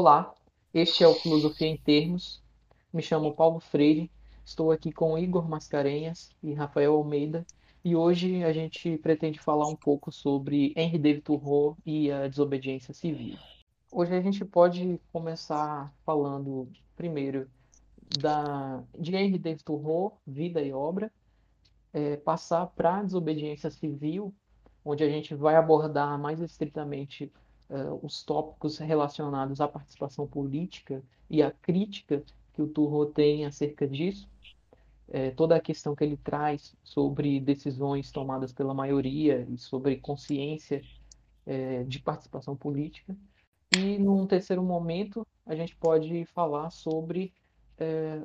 Olá, este é o Filosofia em Termos. Me chamo Paulo Freire, estou aqui com Igor Mascarenhas e Rafael Almeida e hoje a gente pretende falar um pouco sobre Henri David Thoreau e a desobediência civil. Hoje a gente pode começar falando primeiro da, de Henri David Thoreau, vida e obra, é, passar para a desobediência civil, onde a gente vai abordar mais estritamente uh, os tópicos relacionados à participação política e à crítica que o Turro tem acerca disso, é, toda a questão que ele traz sobre decisões tomadas pela maioria e sobre consciência é, de participação política. E num terceiro momento, a gente pode falar sobre é,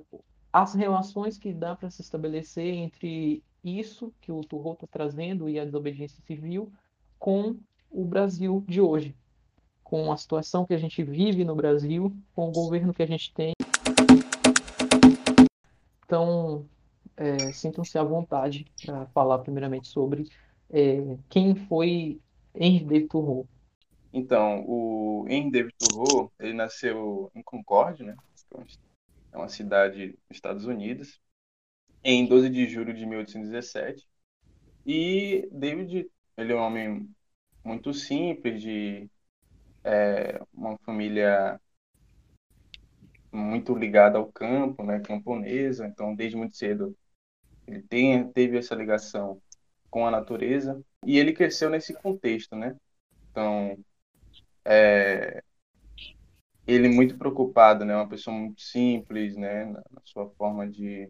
as relações que dá para se estabelecer entre isso que o Turro está trazendo e a desobediência civil com o Brasil de hoje, com a situação que a gente vive no Brasil, com o governo que a gente tem. Então, é, sintam-se à vontade para falar primeiramente sobre é, quem foi Henri David Thoreau. Então, o Henri David Thoreau, ele nasceu em Concorde, né? É uma cidade nos Estados Unidos, em 12 de julho de 1817. E David, ele é um homem muito simples, de é, uma família muito ligada ao campo, né, camponesa, então desde muito cedo ele tem, teve essa ligação com a natureza. E ele cresceu nesse contexto, né? Então, é, ele muito preocupado, né, uma pessoa muito simples, né, na, sua forma de,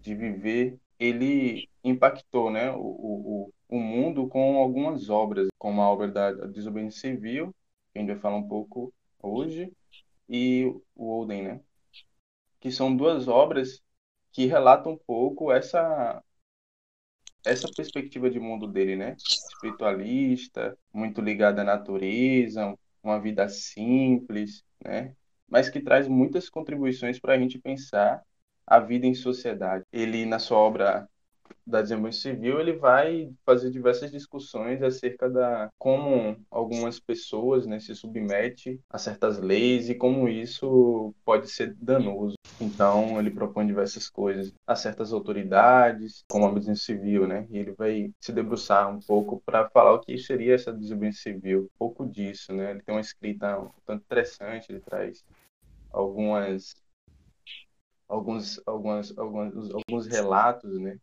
de viver, ele impactou, né, o, o, o mundo com algumas obras, como a obra da Desobediência Civil que a gente vai falar um pouco hoje, e o Olden, né? Que são duas obras que relatam um pouco essa essa perspectiva de mundo dele, né? Espiritualista, muito ligada à natureza, uma vida simples, né? Mas que traz muitas contribuições para a gente pensar a vida em sociedade. Ele, na sua obra da desenvolvimento civil, ele vai fazer diversas discussões acerca da como algumas pessoas né, se submetem a certas leis e como isso pode ser danoso. Então, ele propõe diversas coisas a certas autoridades, como a desenvolvimento civil, né? E ele vai se debruçar um pouco para falar o que seria essa desenvolvimento civil, um pouco disso, né? Ele tem uma escrita um tanto interessante, ele traz algumas alguns algumas, alguns alguns relatos, né,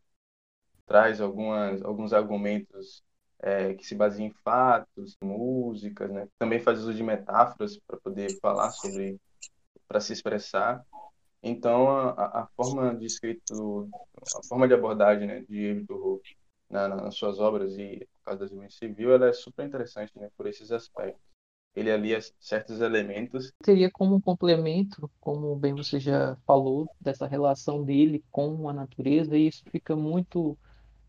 traz algumas, alguns argumentos é, que se baseiam em fatos, músicas, né? Também faz uso de metáforas para poder falar sobre, para se expressar. Então, a, a, forma de escrito, a forma de abordagem né, de Evito na, nas suas obras e por causa da desenvolvimento civil, ela é super interessante, né, por esses aspectos. Ele alia certos elementos. Teria como um complemento, como bem você já falou, dessa relação dele com a natureza, e isso fica muito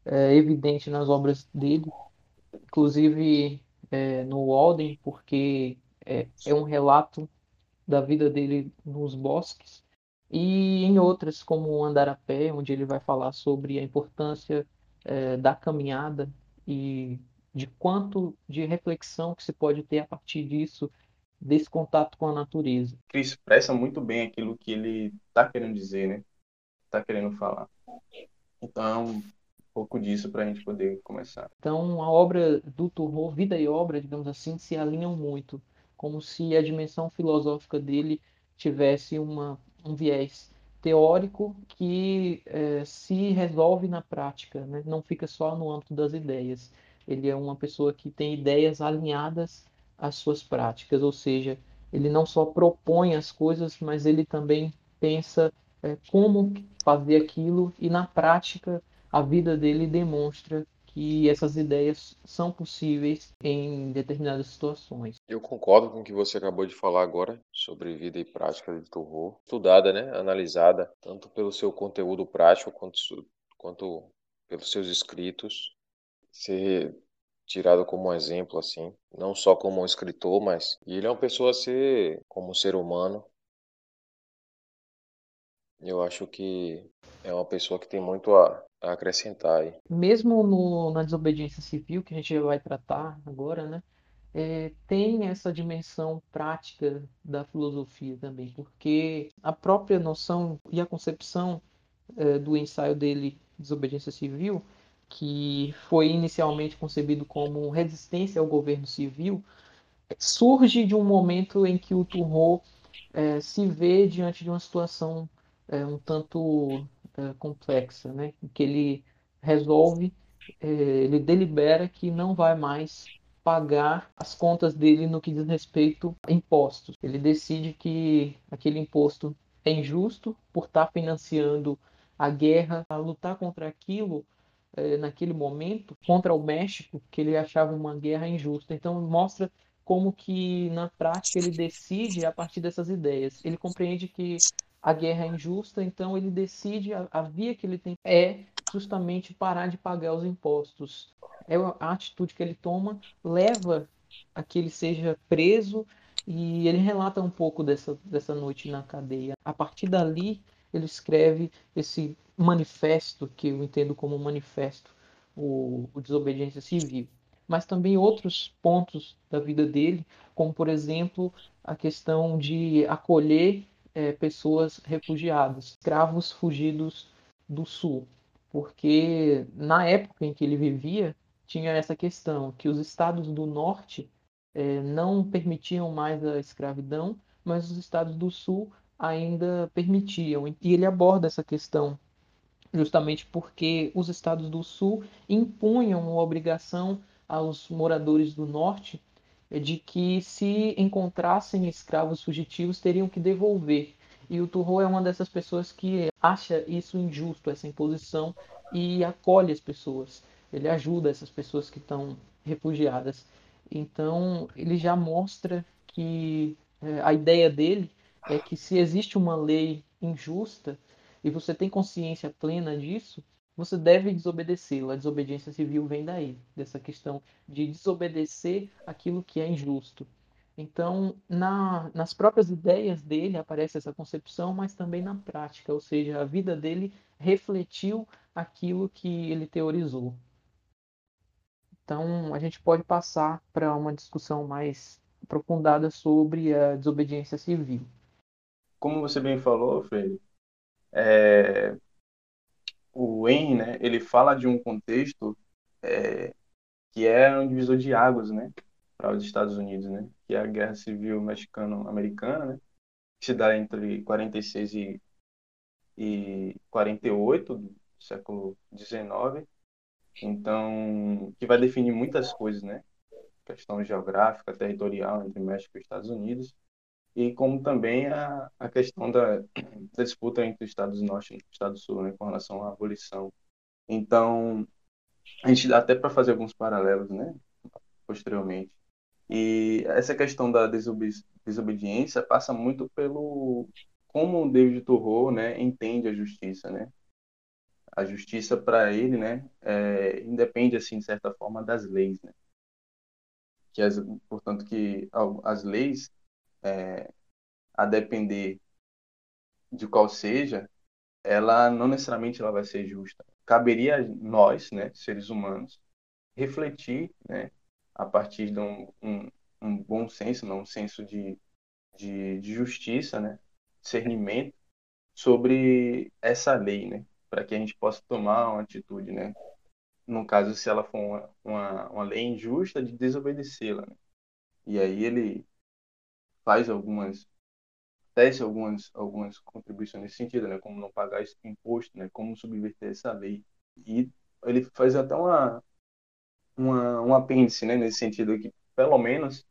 é, evidente nas obras dele, inclusive é, no Walden, porque é, é um relato da vida dele nos bosques, e em outras, como Andar a Pé, onde ele vai falar sobre a importância é, da caminhada e de quanto de reflexão que se pode ter a partir disso, desse contato com a natureza. Que expressa muito bem aquilo que ele está querendo dizer, né? Está querendo falar. Então, pouco disso para a gente poder começar. Então, a obra do Turro, vida e obra, digamos assim, se alinham muito, como se a dimensão filosófica dele tivesse uma, um viés teórico que é, se resolve na prática, né? não fica só no âmbito das ideias. Ele é uma pessoa que tem ideias alinhadas às suas práticas, ou seja, ele não só propõe as coisas, mas ele também pensa é, como fazer aquilo e na prática a vida dele demonstra que essas ideias são possíveis em determinadas situações. Eu concordo com o que você acabou de falar agora sobre vida e prática de Thoreau, estudada, né, analisada tanto pelo seu conteúdo prático quanto, quanto pelos seus escritos, ser tirado como um exemplo assim, não só como um escritor, mas ele é uma pessoa a ser como um ser humano. Eu acho que é uma pessoa que tem muito a, a acrescentar aí. Mesmo no, na desobediência civil, que a gente vai tratar agora, né? é, tem essa dimensão prática da filosofia também, porque a própria noção e a concepção é, do ensaio dele, Desobediência Civil, que foi inicialmente concebido como resistência ao governo civil, surge de um momento em que o Turro é, se vê diante de uma situação é, um tanto é, complexa, né? que ele resolve, é, ele delibera que não vai mais pagar as contas dele no que diz respeito a impostos. Ele decide que aquele imposto é injusto por estar financiando a guerra, a lutar contra aquilo é, naquele momento, contra o México, que ele achava uma guerra injusta. Então mostra como que na prática ele decide a partir dessas ideias. Ele compreende que a guerra é injusta, então ele decide a, a via que ele tem é justamente parar de pagar os impostos. É a atitude que ele toma leva a que ele seja preso e ele relata um pouco dessa, dessa noite na cadeia. A partir dali, ele escreve esse manifesto, que eu entendo como manifesto, o, o Desobediência Civil mas também outros pontos da vida dele, como por exemplo a questão de acolher é, pessoas refugiadas, escravos fugidos do sul, porque na época em que ele vivia tinha essa questão que os estados do norte é, não permitiam mais a escravidão, mas os estados do sul ainda permitiam. E ele aborda essa questão justamente porque os estados do sul impunham uma obrigação aos moradores do norte de que se encontrassem escravos fugitivos teriam que devolver. E o Turro é uma dessas pessoas que acha isso injusto, essa imposição, e acolhe as pessoas. Ele ajuda essas pessoas que estão refugiadas. Então, ele já mostra que é, a ideia dele é que se existe uma lei injusta e você tem consciência plena disso, você deve desobedecê-lo. A desobediência civil vem daí, dessa questão de desobedecer aquilo que é injusto. Então, na, nas próprias ideias dele aparece essa concepção, mas também na prática, ou seja, a vida dele refletiu aquilo que ele teorizou. Então, a gente pode passar para uma discussão mais aprofundada sobre a desobediência civil. Como você bem falou, Freire, é, o Henry, né, ele fala de um contexto é, que é um divisor de águas, né, para os Estados Unidos, né, que é a Guerra Civil Mexicano-Americana, né, que se dá entre 46 e, e 48 do século 19. Então, que vai definir muitas coisas, né, questão geográfica, territorial entre México e Estados Unidos e como também a, a questão da, da disputa entre Estados Norte e Estados Sul, né, com relação à abolição. Então, a gente dá até para fazer alguns paralelos, né, posteriormente. E essa questão da desobedi desobediência passa muito pelo como David Thoreau, né, entende a justiça, né? A justiça para ele, né, é, independe assim de certa forma das leis, né? Que as, portanto que as leis é, a depender de qual seja, ela não necessariamente ela vai ser justa. Caberia a nós, né, seres humanos, refletir, né, a partir de um, um, um bom senso, não, um senso de, de, de justiça, né, discernimento sobre essa lei, né, para que a gente possa tomar uma atitude, né, no caso se ela for uma, uma, uma lei injusta de desobedecê-la, né? E aí ele faz algumas tece algumas algumas contribuições nesse sentido, né, como não pagar imposto, né, como subverter essa lei. E ele faz até uma uma um apêndice, né, nesse sentido que pelo menos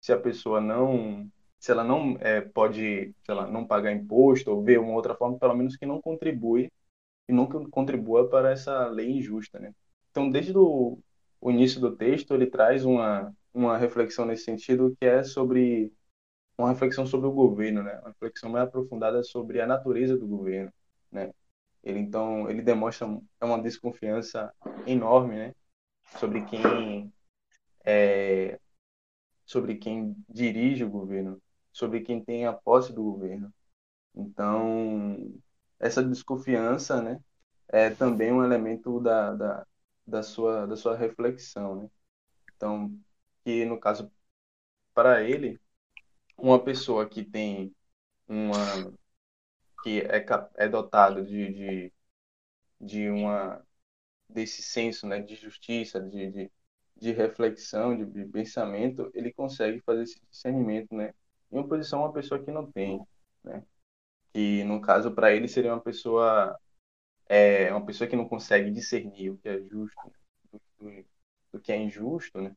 se a pessoa não se ela não é, pode, sei lá, não pagar imposto ou ver uma outra forma, pelo menos que não contribui e nunca contribua para essa lei injusta, né? Então, desde o, o início do texto, ele traz uma uma reflexão nesse sentido que é sobre uma reflexão sobre o governo, né? Uma reflexão mais aprofundada sobre a natureza do governo, né? Ele então ele demonstra uma desconfiança enorme, né? Sobre quem é, sobre quem dirige o governo, sobre quem tem a posse do governo. Então essa desconfiança, né? É também um elemento da, da, da sua da sua reflexão, né? Então que no caso para ele, uma pessoa que tem uma que é, é dotado de, de, de uma desse senso né, de justiça, de, de, de reflexão, de, de, pensamento, ele consegue fazer esse discernimento, né? Em oposição a uma pessoa que não tem, né? Que no caso para ele seria uma pessoa é uma pessoa que não consegue discernir o que é justo né? do, do, que é injusto, né?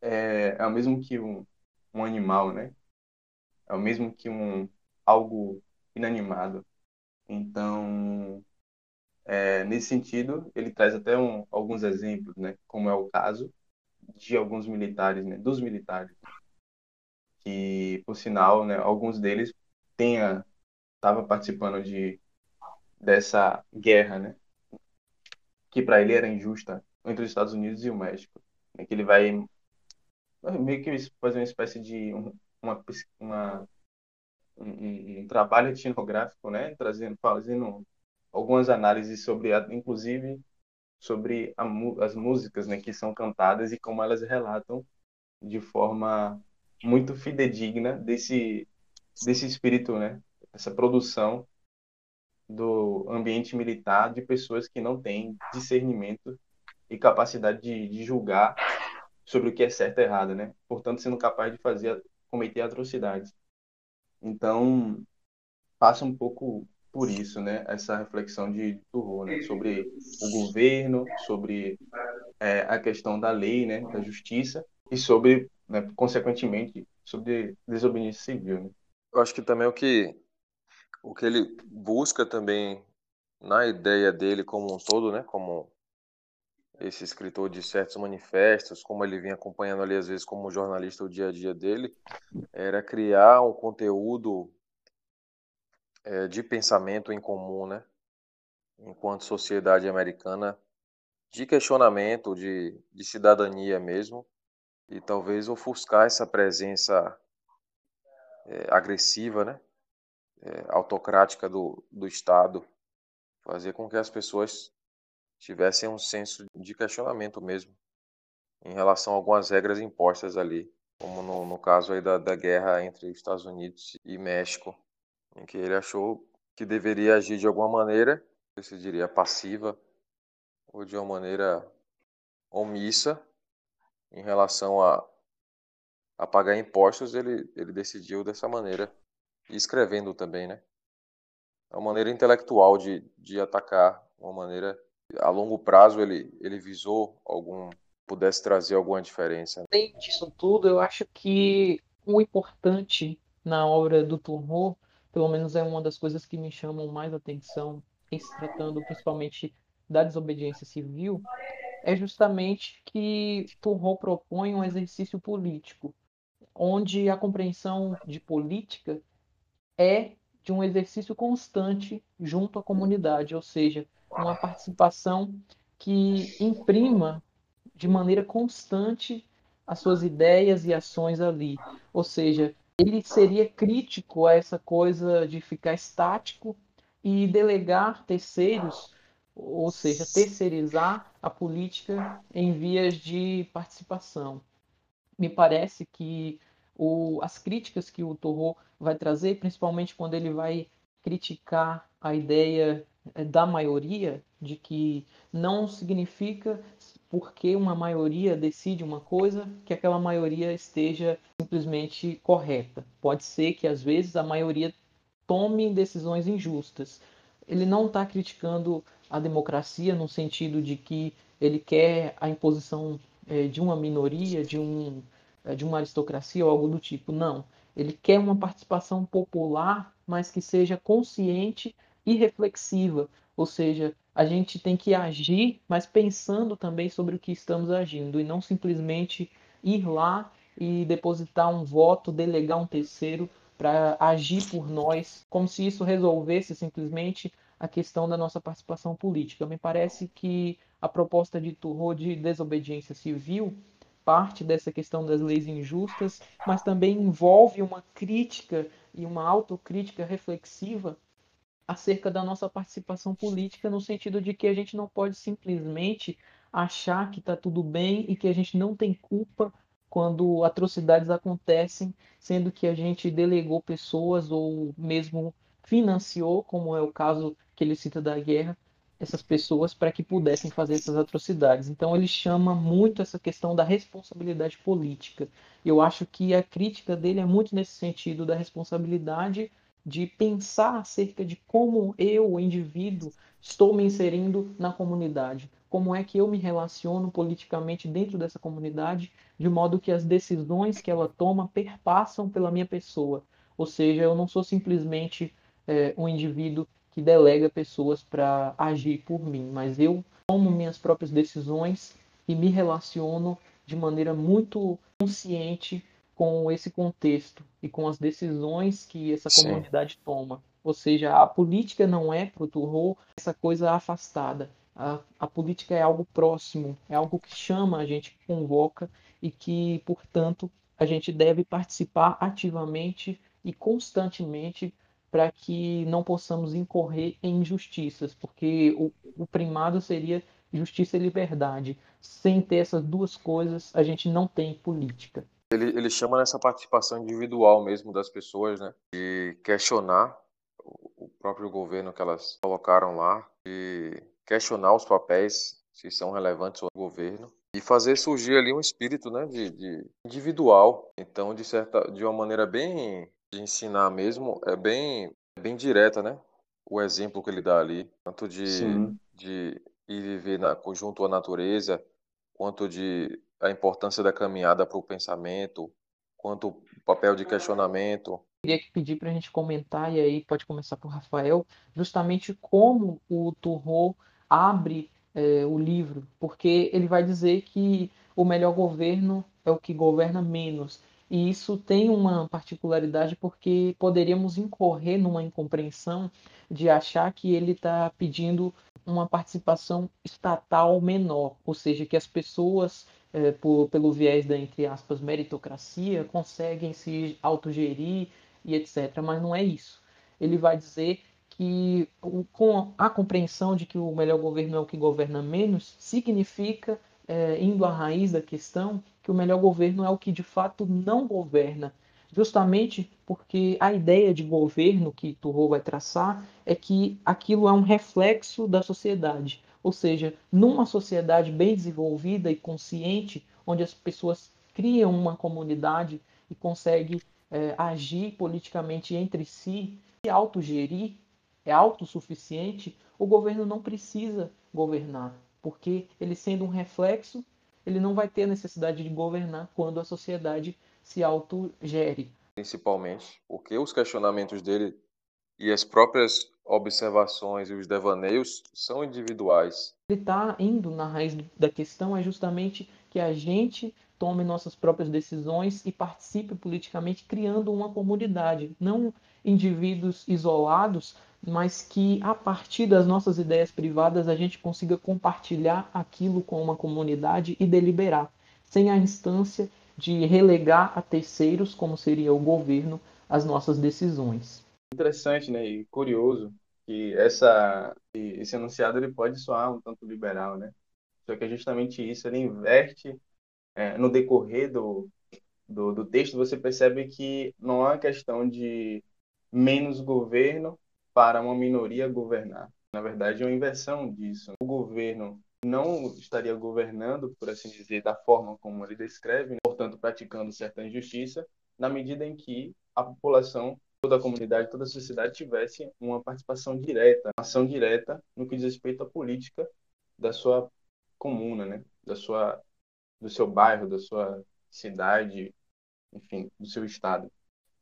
É, é o mesmo que um, um animal, né? É o mesmo que um algo inanimado. Então, é, nesse sentido, ele traz até um, alguns exemplos, né? Como é o caso de alguns militares, né? Dos militares, que, por sinal, né? Alguns deles tenha estava participando de dessa guerra, né? Que para ele era injusta entre os Estados Unidos e o México, né? que ele vai meio que fazer uma espécie de uma, uma um, um, trabalho etnográfico, né, trazendo, fazendo algumas análises sobre, a, inclusive, sobre a, as músicas, né, que são cantadas e como elas relatam de forma muito fidedigna desse desse espírito, né, essa produção do ambiente militar de pessoas que não têm discernimento e capacidade de, de julgar sobre o que é certo e errado, né? Portanto, sendo capaz de fazer cometer atrocidades. Então, passa um pouco por isso, né? Essa reflexão de Turro, né? Sobre o governo, sobre é, a questão da lei, né? Da justiça e sobre, né, consequentemente, sobre desobediência civil, né? Eu acho que também o que o que ele busca também na ideia dele como um todo, né? Como esse escritor de certos manifestos, como ele vinha acompanhando ali às vezes como jornalista o dia a dia dele, era criar um conteúdo é, de pensamento em comum, né? Enquanto sociedade americana, de questionamento, de, de cidadania mesmo, e talvez ofuscar essa presença é, agressiva, né? É, autocrática do, do Estado, fazer com que as pessoas tivessem um senso de questionamento mesmo em relação a algumas regras impostas ali, como no, no caso aí da, da guerra entre Estados Unidos e México, em que ele achou que deveria agir de alguma maneira, se diria passiva, ou de uma maneira omissa em relação a, a pagar impostos, ele, ele decidiu dessa maneira, e escrevendo também, né? É uma maneira intelectual de, de atacar, uma maneira a longo prazo ele, ele visou algum pudesse trazer alguma diferença? Além disso tudo, eu acho que o importante na obra do Turro, pelo menos é uma das coisas que me chamam mais atenção, em se tratando principalmente da desobediência civil, é justamente que Turro propõe um exercício político, onde a compreensão de política é de um exercício constante junto à comunidade, ou seja, uma participação que imprima de maneira constante as suas ideias e ações ali. Ou seja, ele seria crítico a essa coisa de ficar estático e delegar terceiros, ou seja, terceirizar a política em vias de participação. Me parece que o, as críticas que o Torro vai trazer, principalmente quando ele vai criticar a ideia é, da maioria, de que não significa porque uma maioria decide uma coisa que aquela maioria esteja simplesmente correta. Pode ser que às vezes a maioria tome decisões injustas. Ele não está criticando a democracia no sentido de que ele quer a imposição é, de uma minoria, de, um, de uma aristocracia ou algo do tipo. Não. Ele quer uma participação popular, mas que seja consciente e reflexiva, ou seja, a gente tem que agir, mas pensando também sobre o que estamos agindo e não simplesmente ir lá e depositar um voto, delegar um terceiro para agir por nós, como se isso resolvesse simplesmente a questão da nossa participação política. Me parece que a proposta de Turro de desobediência civil parte dessa questão das leis injustas, mas também envolve uma crítica e uma autocrítica reflexiva acerca da nossa participação política, no sentido de que a gente não pode simplesmente achar que está tudo bem e que a gente não tem culpa quando atrocidades acontecem, sendo que a gente delegou pessoas ou mesmo financiou, como é o caso que ele cita da guerra, essas pessoas para que pudessem fazer essas atrocidades. Então ele chama muito essa questão da responsabilidade política. Eu acho que a crítica dele é muito nesse sentido da responsabilidade de pensar acerca de como eu, o indivíduo, estou me inserindo na comunidade. Como é que eu me relaciono politicamente dentro dessa comunidade, de modo que as decisões que ela toma perpassam pela minha pessoa. Ou seja, eu não sou simplesmente é, um indivíduo que delega pessoas para agir por mim, mas eu tomo minhas próprias decisões e me relaciono de maneira muito consciente com esse contexto e com as decisões que essa Sim. comunidade toma. Ou seja, a política não é para o Turro essa coisa afastada. A, a, política é algo próximo, é algo que chama, a gente que convoca e que, portanto, a gente deve participar ativamente e constantemente para que não possamos incorrer em injustiças, porque o, o primado seria justiça e liberdade. Sem ter essas duas coisas, a gente não tem política. Ele, ele chama nessa participação individual mesmo das pessoas, né? De questionar o próprio governo que elas colocaram lá, de questionar os papéis, se são relevantes ao governo, e fazer surgir ali um espírito né, de, de individual. Então, de, certa, de uma maneira bem de ensinar mesmo, é bem, é bem direta, né? O exemplo que ele dá ali, tanto de, de ir viver na, junto à natureza, quanto de a importância da caminhada para o pensamento, quanto o papel de questionamento. Queria pedir para a gente comentar, e aí pode começar por Rafael, justamente como o Turro abre é, o livro, porque ele vai dizer que o melhor governo é o que governa menos. E isso tem uma particularidade porque poderíamos incorrer numa incompreensão de achar que ele está pedindo uma participação estatal menor, ou seja, que as pessoas, é, por, pelo viés da, entre aspas, meritocracia, conseguem se autogerir e etc. Mas não é isso. Ele vai dizer que com a compreensão de que o melhor governo é o que governa menos, significa, é, indo à raiz da questão, que o melhor governo é o que de fato não governa, justamente porque a ideia de governo que Turro vai traçar é que aquilo é um reflexo da sociedade. Ou seja, numa sociedade bem desenvolvida e consciente, onde as pessoas criam uma comunidade e conseguem é, agir politicamente entre si, se autogerir, é autossuficiente, o governo não precisa governar, porque ele sendo um reflexo ele não vai ter a necessidade de governar quando a sociedade se autogere. Principalmente porque os questionamentos dele e as próprias observações e os devaneios são individuais. Ele está indo na raiz da questão é justamente que a gente tome nossas próprias decisões e participe politicamente criando uma comunidade, não indivíduos isolados mas que a partir das nossas ideias privadas a gente consiga compartilhar aquilo com uma comunidade e deliberar, sem a instância de relegar a terceiros, como seria o governo, as nossas decisões. Interessante, né, e curioso que essa esse enunciado ele pode soar um tanto liberal, né? Só que é justamente isso, ele inverte é, no decorrer do, do, do texto, você percebe que não uma questão de menos governo para uma minoria governar. Na verdade, é uma inversão disso. O governo não estaria governando, por assim dizer, da forma como ele descreve, portanto, praticando certa injustiça, na medida em que a população, toda a comunidade, toda a sociedade tivesse uma participação direta, uma ação direta no que diz respeito à política da sua comuna, né? da sua, do seu bairro, da sua cidade, enfim, do seu estado.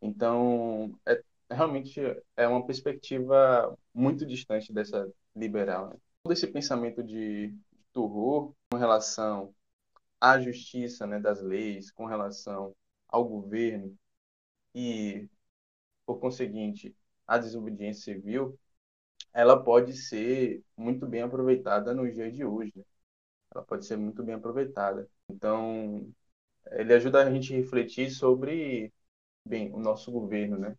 Então, é realmente é uma perspectiva muito distante dessa liberal. Né? Todo esse pensamento de, Turro com relação à justiça né, das leis, com relação ao governo e, por conseguinte, à desobediência civil, ela pode ser muito bem aproveitada no dia de hoje. Né? Ela pode ser muito bem aproveitada. Então, ele ajuda a gente a refletir sobre, bem, o nosso governo, né?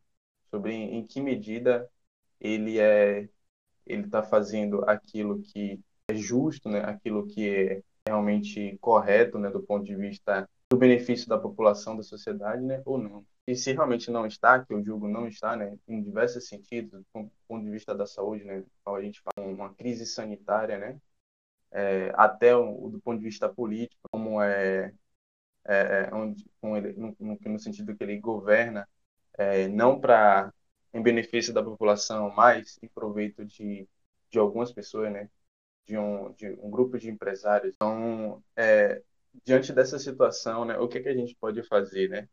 Sobre em que medida ele é ele está fazendo aquilo que é justo, né? Aquilo que é realmente correto, né? Do ponto de vista do benefício da população, da sociedade, né, ou não. E se realmente não está, que eu julgo não está, né, em diversos sentidos, do ponto de vista da saúde, né, a gente fala uma crise sanitária, né, é, até o, do ponto de vista político, como é, é, é onde, com ele, no, no, no, sentido que ele governa, é, não para em benefício da população, mas em proveito de, de algumas pessoas, né, de um, de um grupo de empresários. Então, é, diante dessa situação, né, o que, é que a gente pode fazer, né?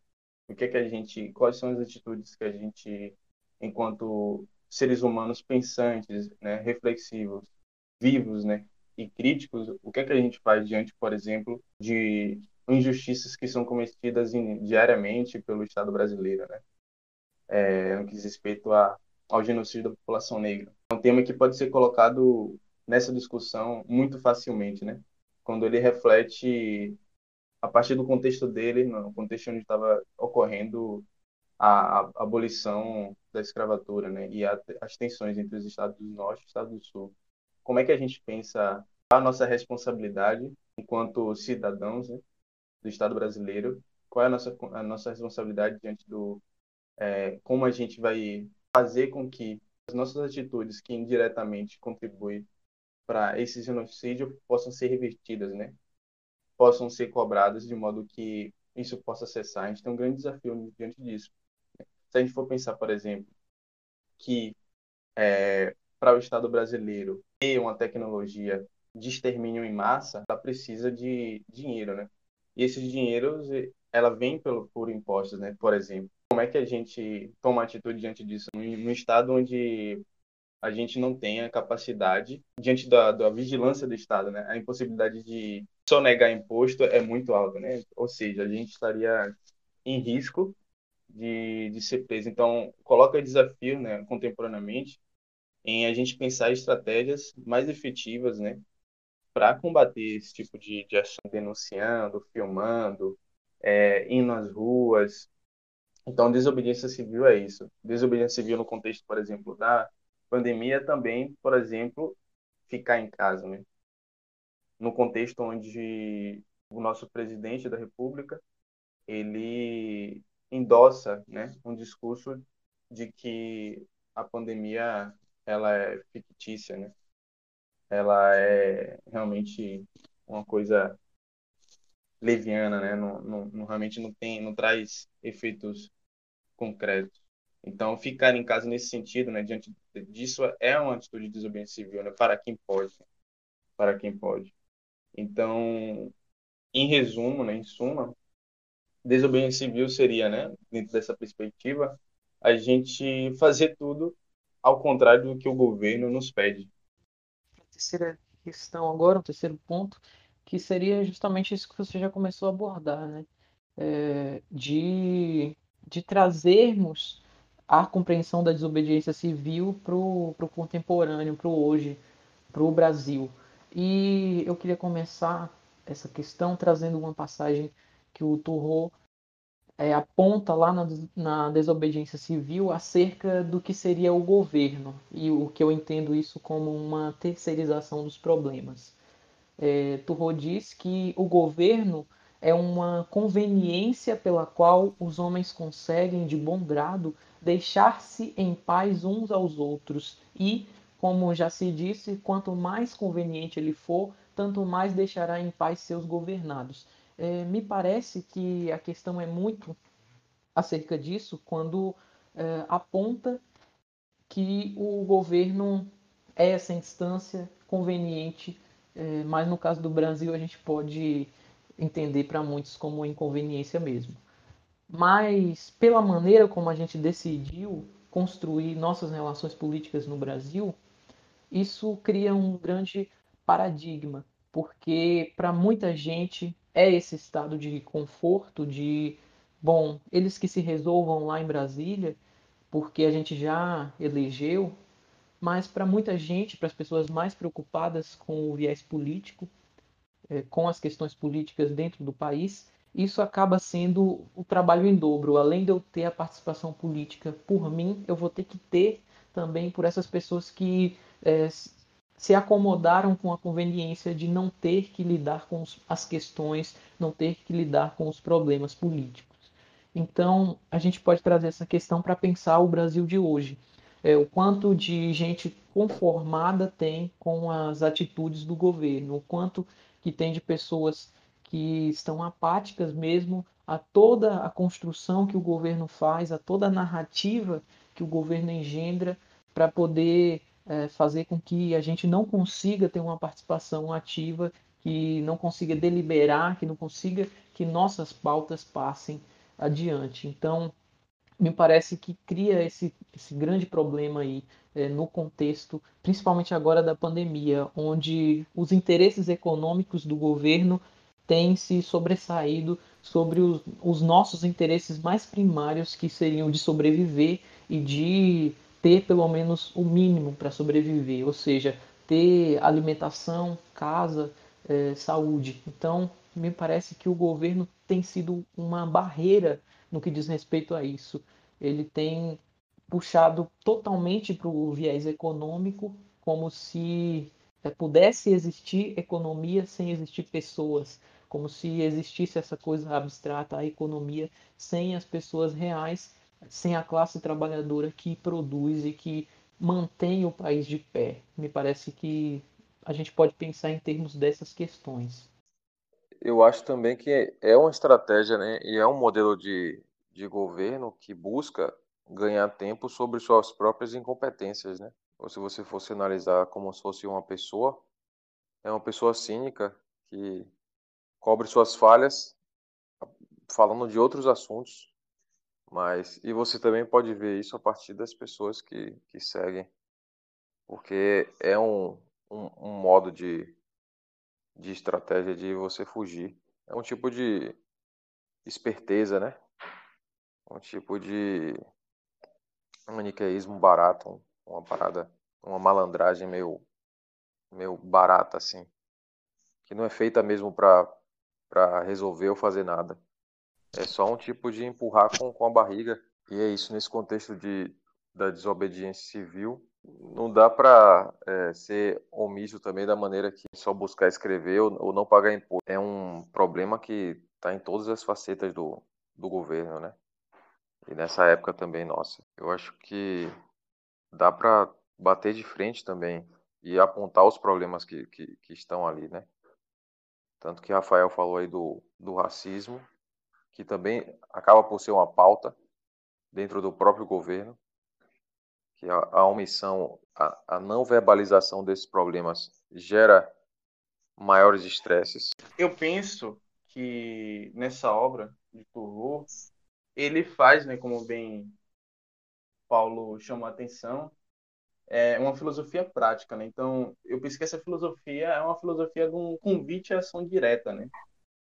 O que, é que a gente, quais são as atitudes que a gente, enquanto seres humanos pensantes, né, reflexivos, vivos, né, e críticos, o que é que a gente faz diante, por exemplo, de injustiças que são cometidas diariamente pelo Estado brasileiro, né? É, no que diz respeito a, ao genocídio da população negra. É um tema que pode ser colocado nessa discussão muito facilmente, né? Quando ele reflete a partir do contexto dele, no contexto onde estava ocorrendo a, a, abolição da escravatura, né? E a, as tensões entre os estados do norte e os estados do sul. Como é que a gente pensa a nossa responsabilidade enquanto cidadãos né, do Estado brasileiro? Qual é a nossa a nossa responsabilidade diante do é, como a gente vai fazer com que as nossas atitudes que indiretamente contribuem para esse genocídio possam ser revertidas, né? Possam ser cobradas de modo que isso possa cessar. A gente tem um grande desafio diante disso. Se a gente for pensar, por exemplo, que é, para o Estado brasileiro ter uma tecnologia de extermínio em massa, ela precisa de dinheiro, né? E esses dinheiros, ela vem pelo, por impostos, né? Por exemplo, como é que a gente toma atitude diante disso? No estado onde a gente não tem a capacidade, diante da, da vigilância do Estado, né? A impossibilidade de sonegar imposto é muito alta, né? Ou seja, a gente estaria em risco de, de ser preso. Então, coloca desafio, né, contemporaneamente, em a gente pensar estratégias mais efetivas, né, para combater esse tipo de, de ação, denunciando, filmando, é, indo nas ruas. Então, desobediência civil é isso. Desobediência civil no contexto, por exemplo, da pandemia também, por exemplo, ficar em casa, né? No contexto onde o nosso presidente da República ele endossa, né, um discurso de que a pandemia ela é fictícia, né? Ela é realmente uma coisa leviana, né? Não, não, não, realmente não tem, não traz efeitos concretos. Então, ficar em casa nesse sentido, né, diante disso, é uma atitude de desobediência civil, né, para quem pode. Para quem pode. Então, em resumo, né, em suma, desobediência civil seria, né, dentro dessa perspectiva, a gente fazer tudo ao contrário do que o governo nos pede. A terceira questão agora, o terceiro ponto, que seria justamente isso que você já começou a abordar, né? É, de, de trazermos a compreensão da desobediência civil para o contemporâneo, para o hoje, para o Brasil. E eu queria começar essa questão trazendo uma passagem que o Turro é, aponta lá na, na, desobediência civil acerca do que seria o governo e o que eu entendo isso como uma terceirização dos problemas. É, Turro diz que o governo é uma conveniência pela qual os homens conseguem, de bom grado, deixar-se em paz uns aos outros e, como já se disse, quanto mais conveniente ele for, tanto mais deixará em paz seus governados. É, me parece que a questão é muito acerca disso quando é, aponta que o governo é essa instância conveniente, é, mas no caso do Brasil a gente pode entender para muitos como inconveniência mesmo. Mas pela maneira como a gente decidiu construir nossas relações políticas no Brasil, isso cria um grande paradigma, porque para muita gente é esse estado de conforto, de bom, eles que se resolvam lá em Brasília, porque a gente já elegeu, mas para muita gente, para as pessoas mais preocupadas com o viés político, é, com as questões políticas dentro do país, isso acaba sendo o trabalho em dobro. Além de eu ter a participação política por mim, eu vou ter que ter também por essas pessoas que é, se acomodaram com a conveniência de não ter que lidar com as questões, não ter que lidar com os problemas políticos. Então, a gente pode trazer essa questão para pensar o Brasil de hoje. É, o quanto de gente conformada tem com as atitudes do governo, o quanto que tem de pessoas que estão apáticas mesmo a toda a construção que o governo faz, a toda a narrativa que o governo engendra para poder é, fazer com que a gente não consiga ter uma participação ativa, que não consiga deliberar, que não consiga que nossas pautas passem adiante. Então, me parece que cria esse, esse grande problema aí é, no contexto, principalmente agora da pandemia, onde os interesses econômicos do governo têm se sobressaído sobre os, os nossos interesses mais primários, que seriam de sobreviver e de ter pelo menos o mínimo para sobreviver, ou seja, ter alimentação, casa, é, saúde. Então, me parece que o governo tem sido uma barreira no que diz respeito a isso. Ele tem puxado totalmente para o viés econômico, como se é, pudesse existir economia sem existir pessoas, como se existisse essa coisa abstrata, a economia, sem as pessoas reais, sem a classe trabalhadora que produz e que mantém o país de pé. Me parece que a gente pode pensar em termos dessas questões. Eu acho também que é uma estratégia né, e é um modelo de, de governo que busca ganhar tempo sobre suas próprias incompetências, né? Ou se você fosse analisar como se fosse uma pessoa, é uma pessoa cínica que cobre suas falhas falando de outros assuntos, mas e você também pode ver isso a partir das pessoas que, que seguem, porque é um, um, um modo de, de estratégia de você fugir. É um tipo de esperteza, né? um tipo de maniqueísmo barato, uma parada, uma malandragem meio, meio barata assim, que não é feita mesmo para resolver ou fazer nada. É só um tipo de empurrar com, com a barriga. E é isso nesse contexto de, da desobediência civil. Não dá para é, ser omisso também da maneira que só buscar escrever ou, ou não pagar imposto. É um problema que está em todas as facetas do, do governo, né? E nessa época também, nossa, eu acho que dá para bater de frente também e apontar os problemas que, que, que, estão ali, né? Tanto que Rafael falou aí do, do racismo, que também acaba por ser uma pauta dentro do próprio governo, que a, a omissão, a, a não verbalização desses problemas gera maiores estresses. Eu penso que nessa obra de Turro, ele faz, né, como bem Paulo chamou a atenção, é uma filosofia prática, né? Então, eu penso que essa filosofia é uma filosofia de um convite à ação direta, né?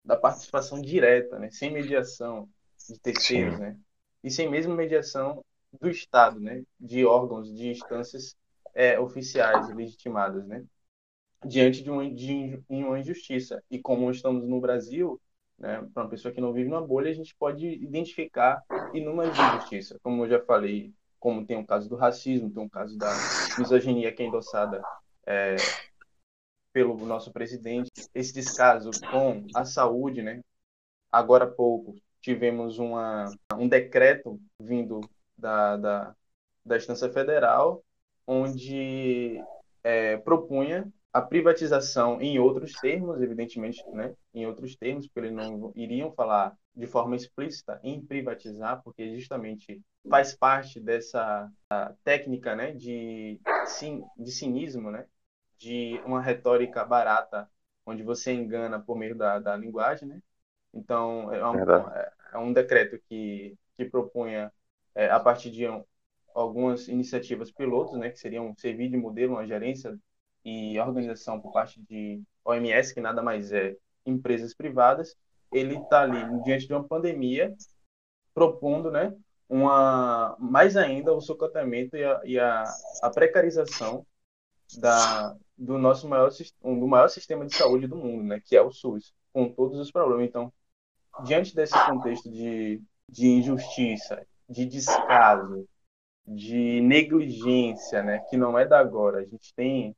Da participação direta, né? Sem mediação de terceiros, Sim. né? E sem mesmo mediação do Estado, né? De órgãos, de instâncias é, oficiais legitimadas, né? Diante de uma, de uma injustiça. E como estamos no Brasil, né? Para uma pessoa que não vive numa bolha, a gente pode identificar inúmeras injustiças. Como eu já falei, como tem o caso do racismo, tem o caso da misoginia que é endossada é, pelo nosso presidente. Esse descaso com a saúde, né? Agora há pouco tivemos uma, um decreto vindo da, da, da instância federal onde é, propunha a privatização em outros termos, evidentemente, né, em outros termos, porque eles não iriam falar de forma explícita em privatizar, porque justamente faz parte dessa técnica, né, de, de cinismo, né, de uma retórica barata, onde você engana por meio da, da linguagem, né? Então, é um, é, é um decreto que, que propunha, é, a partir de um, algumas iniciativas pilotos, né, que seriam servir de modelo, uma gerência e organização por parte de OMS, que nada mais é empresas privadas, ele está ali diante de uma pandemia propondo, né, uma mais ainda o socotamento e a, e a, a precarização da do nosso maior um, do maior sistema de saúde do mundo, né, que é o SUS, com todos os problemas. Então, diante desse contexto de, de injustiça, de descaso, de negligência, né, que não é da agora, a gente tem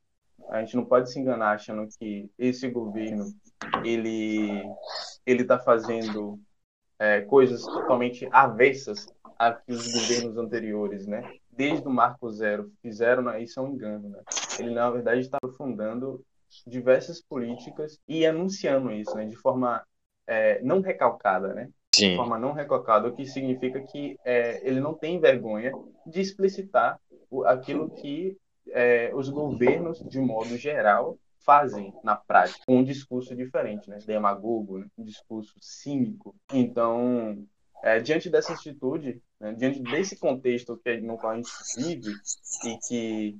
A gente não pode se enganar achando que esse governo ele ele está fazendo é, coisas totalmente avessas a que os governos anteriores, né, desde o Marco Zero fizeram, né, isso é um engano, né? Ele na verdade está aprofundando diversas políticas e anunciando isso, né, de forma é, não recalcada, né? Sim. De forma não recalcada, o que significa que é, ele não tem vergonha de explicitar o, aquilo que é, os governos, de modo geral, fazem na prática, com um discurso diferente, né? demagogo, né? um discurso cínico. Então, é, diante dessa atitude, né? diante desse contexto que, no qual a gente vive e que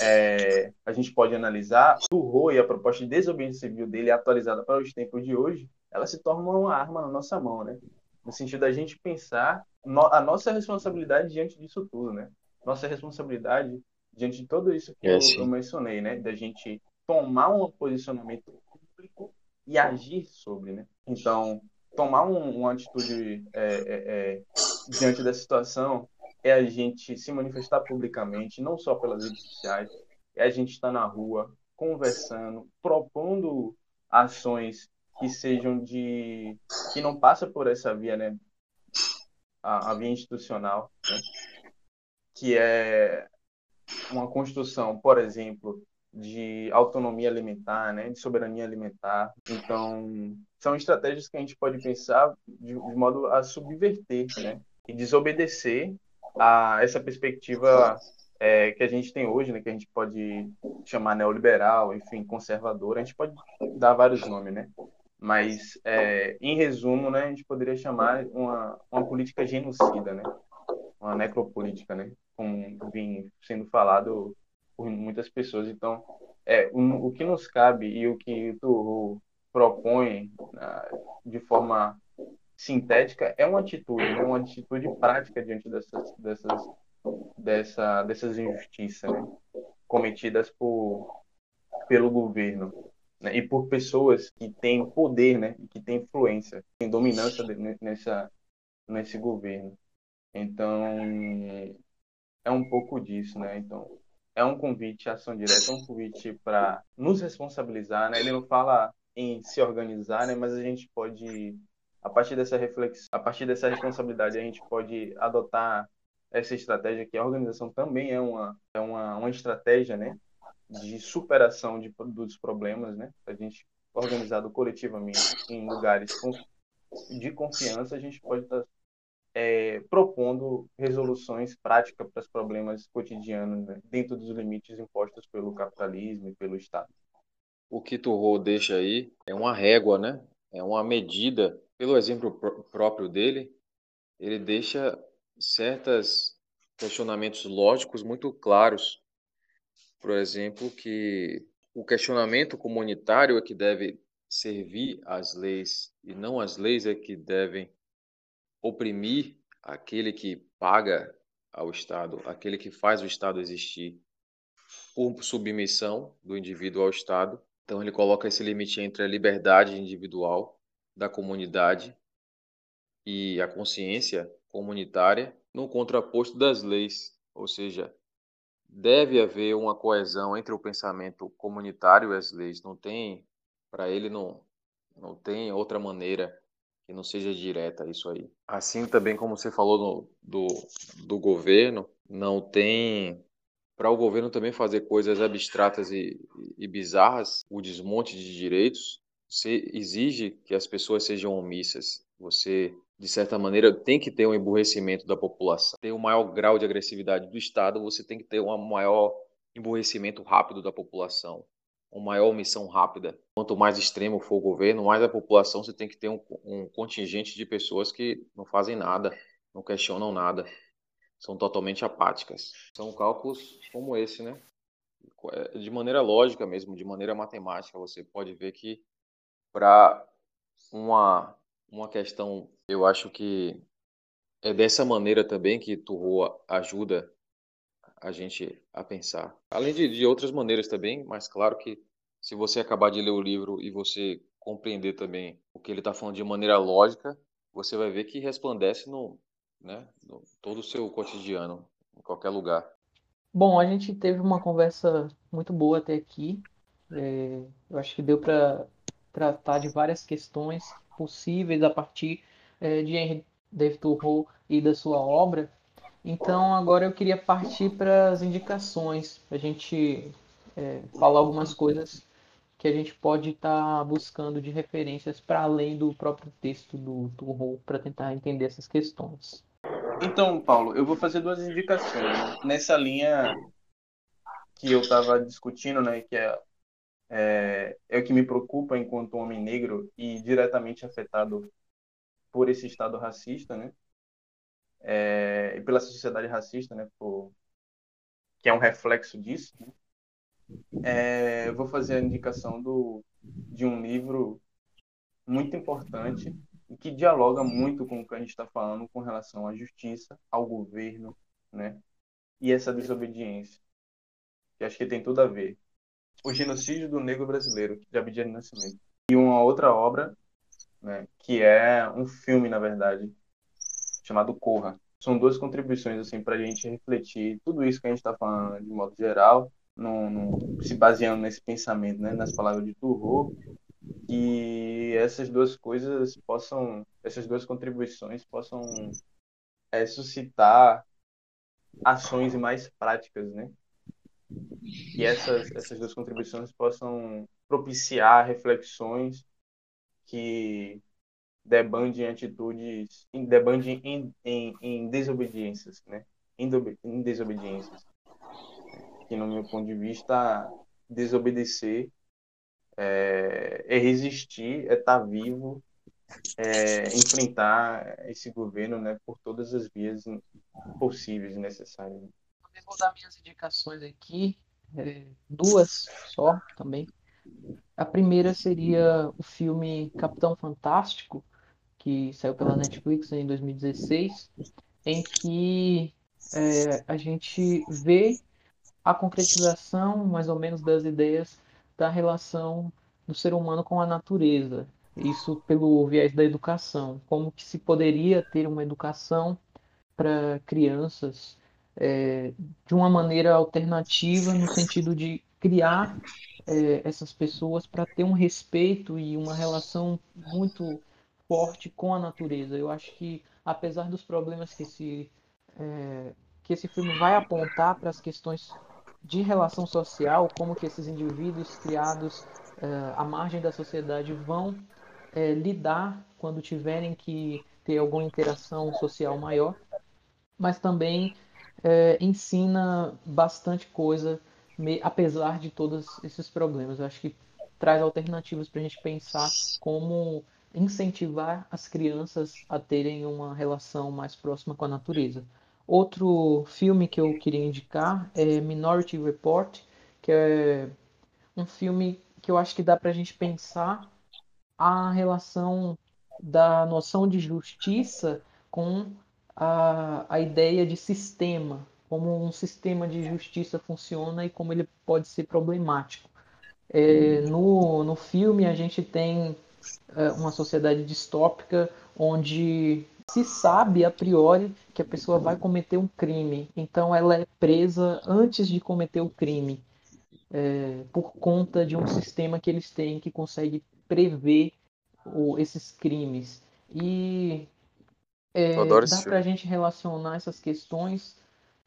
é, a gente pode analisar, o ROI, a proposta de desobediência civil dele atualizada para os tempos de hoje, ela se torna uma arma na nossa mão, né? No sentido da gente pensar no, a nossa responsabilidade diante disso tudo, né? Nossa responsabilidade diante de tudo isso que é, eu, eu, mencionei, né? Da gente tomar um posicionamento público e agir sobre, né? Então, tomar um, uma atitude é, é, é, diante dessa situação é a gente se manifestar publicamente, não só pelas redes sociais, é a gente estar na rua, conversando, propondo ações que sejam de que não passa por essa via, né, a, a via institucional, né? que é uma construção, por exemplo, de autonomia alimentar, né, de soberania alimentar. Então, são estratégias que a gente pode pensar de, de modo a subverter, né, e desobedecer a essa perspectiva é, que a gente tem hoje, né, que a gente pode chamar neoliberal, enfim, conservadora, a gente pode dar vários nomes, né? Mas, é, em resumo, né, a gente poderia chamar uma, uma política genocida, né? Uma necropolítica, né? Como vem sendo falado por muitas pessoas. Então, é, o, o que nos cabe e o que Turu propõe uh, de forma sintética é uma atitude, né? uma atitude prática diante dessas, dessas, dessa, dessas injustiças né? cometidas por, pelo governo né? e por pessoas que têm poder, né? que têm influência, têm dominância nessa, nesse governo. Então, é um pouco disso, né? Então, é um convite à ação direta, é um convite para nos responsabilizar, né? Ele não fala em se organizar, né? Mas a gente pode, a partir dessa reflexão, a partir dessa responsabilidade, a gente pode adotar essa estratégia que a organização também é uma, é uma, uma estratégia, né? De superação de, dos problemas, né? A gente organizado coletivamente em lugares de confiança, a gente pode estar tá, é, propondo resoluções práticas para os problemas cotidianos, né? dentro dos limites impostos pelo capitalismo e pelo Estado. O que Turro deixa aí é uma régua, né? É uma medida. Pelo exemplo próprio dele, ele deixa certos questionamentos lógicos muito claros por exemplo, que o questionamento comunitário é que deve servir às leis e não as leis é que devem oprimir aquele que paga ao Estado, aquele que faz o Estado existir por submissão do indivíduo ao Estado. Então ele coloca esse limite entre a liberdade individual da comunidade e a consciência comunitária no contraposto das leis, ou seja, deve haver uma coesão entre o pensamento comunitário e as leis. Não tem, para ele não, não tem outra maneira que não seja direta isso aí. Assim também como você falou no, do, do governo, não tem para o governo também fazer coisas abstratas e, e bizarras, o desmonte de direitos, você exige que as pessoas sejam omissas. Você de certa maneira, tem que ter um emburrecimento da população. Tem um maior grau de agressividade do Estado, você tem que ter um maior emburrecimento rápido da população, uma maior omissão rápida. Quanto mais extremo for o governo, mais a população você tem que ter um, um contingente de pessoas que não fazem nada, não questionam nada, são totalmente apáticas. São cálculos como esse, né? De maneira lógica mesmo, de maneira matemática, você pode ver que para uma uma questão, eu acho que é dessa maneira também que Turro ajuda a gente a pensar. Além de, de outras maneiras também, mas claro que se você acabar de ler o livro e você compreender também o que ele está falando de maneira lógica, você vai ver que resplandece no, né, no todo o seu cotidiano, em qualquer lugar. Bom, a gente teve uma conversa muito boa até aqui. É, eu acho que deu para tratar de várias questões possíveis a partir é, de Henry David Thoreau e da sua obra. Então, agora eu queria partir para as indicações, para a gente é, falar algumas coisas que a gente pode estar tá buscando de referências para além do próprio texto do Thoreau, para tentar entender essas questões. Então, Paulo, eu vou fazer duas indicações nessa linha que eu estava discutindo, né, que é, é, é o que me preocupa enquanto homem negro e diretamente afetado por esse estado racista, né, é, e pela sociedade racista, né, por, que é um reflexo disso. Né? É, eu vou fazer a indicação do, de um livro muito importante e que dialoga muito com o que a gente está falando com relação à justiça, ao governo, né? E essa desobediência, que acho que tem tudo a ver. O genocídio do negro brasileiro, de Abdias Nascimento. E uma outra obra, né, que é um filme, na verdade, chamado Corra. São duas contribuições assim para a gente refletir tudo isso que a gente está falando de modo geral, no, no, se baseando nesse pensamento, né, nas palavras de Turro, que essas duas coisas possam, essas duas contribuições possam é, suscitar ações mais práticas, né? E essas, essas duas contribuições possam propiciar reflexões que debandem atitudes, debandem em, em, em desobediências, né? Em, em desobediências. Que, no meu ponto de vista, desobedecer é, é resistir, é estar tá vivo, é enfrentar esse governo né, por todas as vias possíveis e necessárias. Vou dar minhas indicações aqui, é, duas só também. A primeira seria o filme Capitão Fantástico, que saiu pela Netflix em 2016, em que é, a gente vê a concretização, mais ou menos, das ideias da relação do ser humano com a natureza. Isso pelo viés da educação. Como que se poderia ter uma educação para crianças é, de uma maneira alternativa, no sentido de criar é, essas pessoas para ter um respeito e uma relação muito forte com a natureza. Eu acho que, apesar dos problemas que esse, é, que esse filme vai apontar para as questões de relação social, como que esses indivíduos criados uh, à margem da sociedade vão uh, lidar quando tiverem que ter alguma interação social maior, mas também uh, ensina bastante coisa, me, apesar de todos esses problemas. Eu acho que traz alternativas para a gente pensar como incentivar as crianças a terem uma relação mais próxima com a natureza. Outro filme que eu queria indicar é Minority Report, que é um filme que eu acho que dá para a gente pensar a relação da noção de justiça com a, a ideia de sistema, como um sistema de justiça funciona e como ele pode ser problemático. É, no, no filme a gente tem é, uma sociedade distópica onde se sabe a priori que a pessoa vai cometer um crime, então ela é presa antes de cometer o crime, é, por conta de um sistema que eles têm que consegue prever o, esses crimes. E é, dá para a gente relacionar essas questões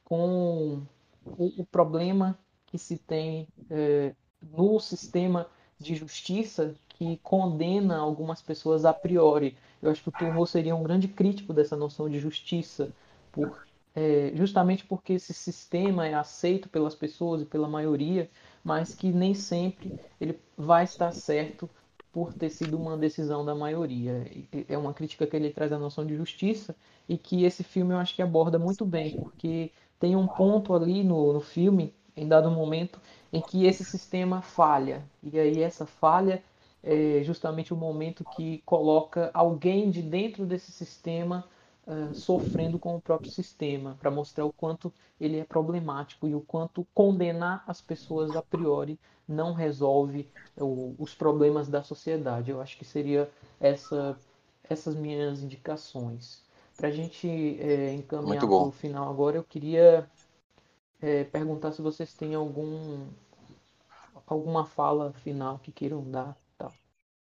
com o, o problema que se tem é, no sistema de justiça que condena algumas pessoas a priori. Eu acho que o Turro seria um grande crítico dessa noção de justiça, por, é, justamente porque esse sistema é aceito pelas pessoas e pela maioria, mas que nem sempre ele vai estar certo por ter sido uma decisão da maioria. É uma crítica que ele traz à noção de justiça e que esse filme eu acho que aborda muito bem, porque tem um ponto ali no, no filme, em dado momento, em que esse sistema falha. E aí essa falha é justamente o momento que coloca alguém de dentro desse sistema uh, sofrendo com o próprio sistema, para mostrar o quanto ele é problemático e o quanto condenar as pessoas a priori não resolve o, os problemas da sociedade. Eu acho que seria essa, essas minhas indicações. Para a gente é, encaminhar para o final agora, eu queria é, perguntar se vocês têm algum alguma fala final que queiram dar. Tá.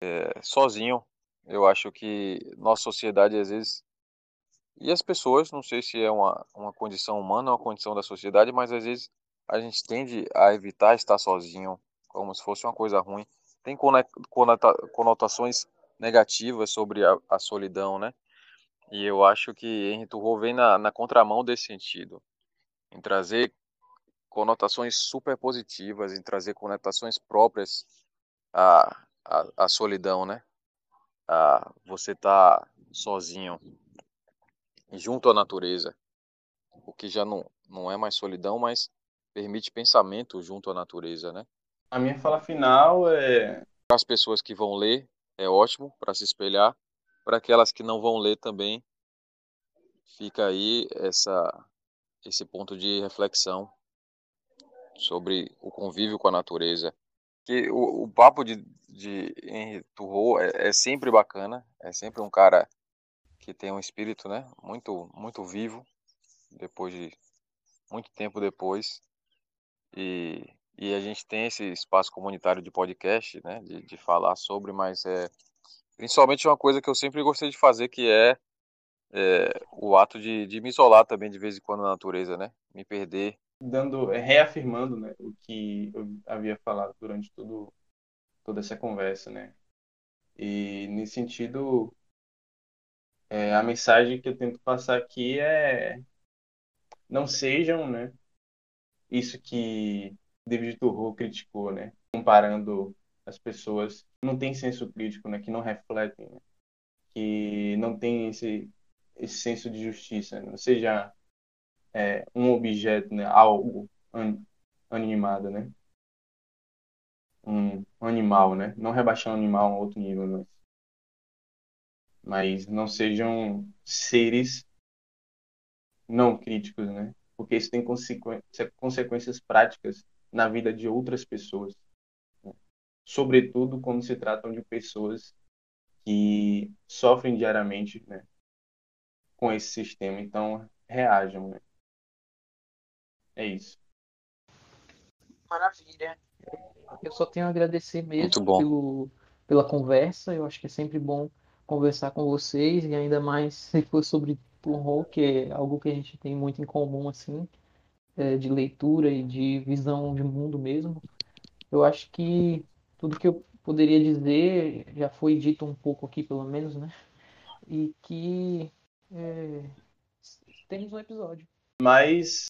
É, sozinho, eu acho que nossa sociedade às vezes e as pessoas, não sei se é uma, uma condição humana ou uma condição da sociedade, mas às vezes a gente tende a evitar estar sozinho, como se fosse uma coisa ruim. Tem conotações negativas sobre a, a solidão, né? E eu acho que Henry Thoreau vem na, na contramão desse sentido, em trazer conotações super positivas, em trazer conotações próprias à, à, à solidão, né? A você tá sozinho, junto à natureza, o que já não, não é mais solidão, mas permite pensamento junto à natureza, né? A minha fala final é para as pessoas que vão ler é ótimo para se espelhar, para aquelas que não vão ler também fica aí essa esse ponto de reflexão sobre o convívio com a natureza. Que o, o papo de, de Henry Thoreau é, é sempre bacana, é sempre um cara que tem um espírito, né, muito muito vivo depois de muito tempo depois e, e a gente tem esse espaço comunitário de podcast, né, de, de falar sobre, mas é principalmente uma coisa que eu sempre gostei de fazer que é, é o ato de, de me isolar também de vez em quando na natureza, né, me perder. Dando, reafirmando, né, o que eu havia falado durante todo, toda essa conversa, né, e nesse sentido é, a mensagem que eu tento passar aqui é não sejam, né? Isso que David Thoreau criticou, né? Comparando as pessoas não têm senso crítico, né? Que não refletem, né? que não têm esse esse senso de justiça, né? seja é, um objeto, né? Algo animado, né? Um animal, né? Não rebaixando o animal a um outro nível, mas mas não sejam seres não críticos, né? Porque isso tem consequências práticas na vida de outras pessoas, né? Sobretudo quando se tratam de pessoas que sofrem diariamente, né? Com esse sistema, então reajam, né? É isso. Maravilha. Eu só tenho a agradecer mesmo pelo, pela conversa. Eu acho que é sempre bom conversar com vocês e ainda mais se for sobre Turro, que é algo que a gente tem muito em comum assim, é, de leitura e de visão de mundo mesmo. Eu acho que tudo que eu poderia dizer já foi dito um pouco aqui, pelo menos, né? E que é, temos um episódio. Mas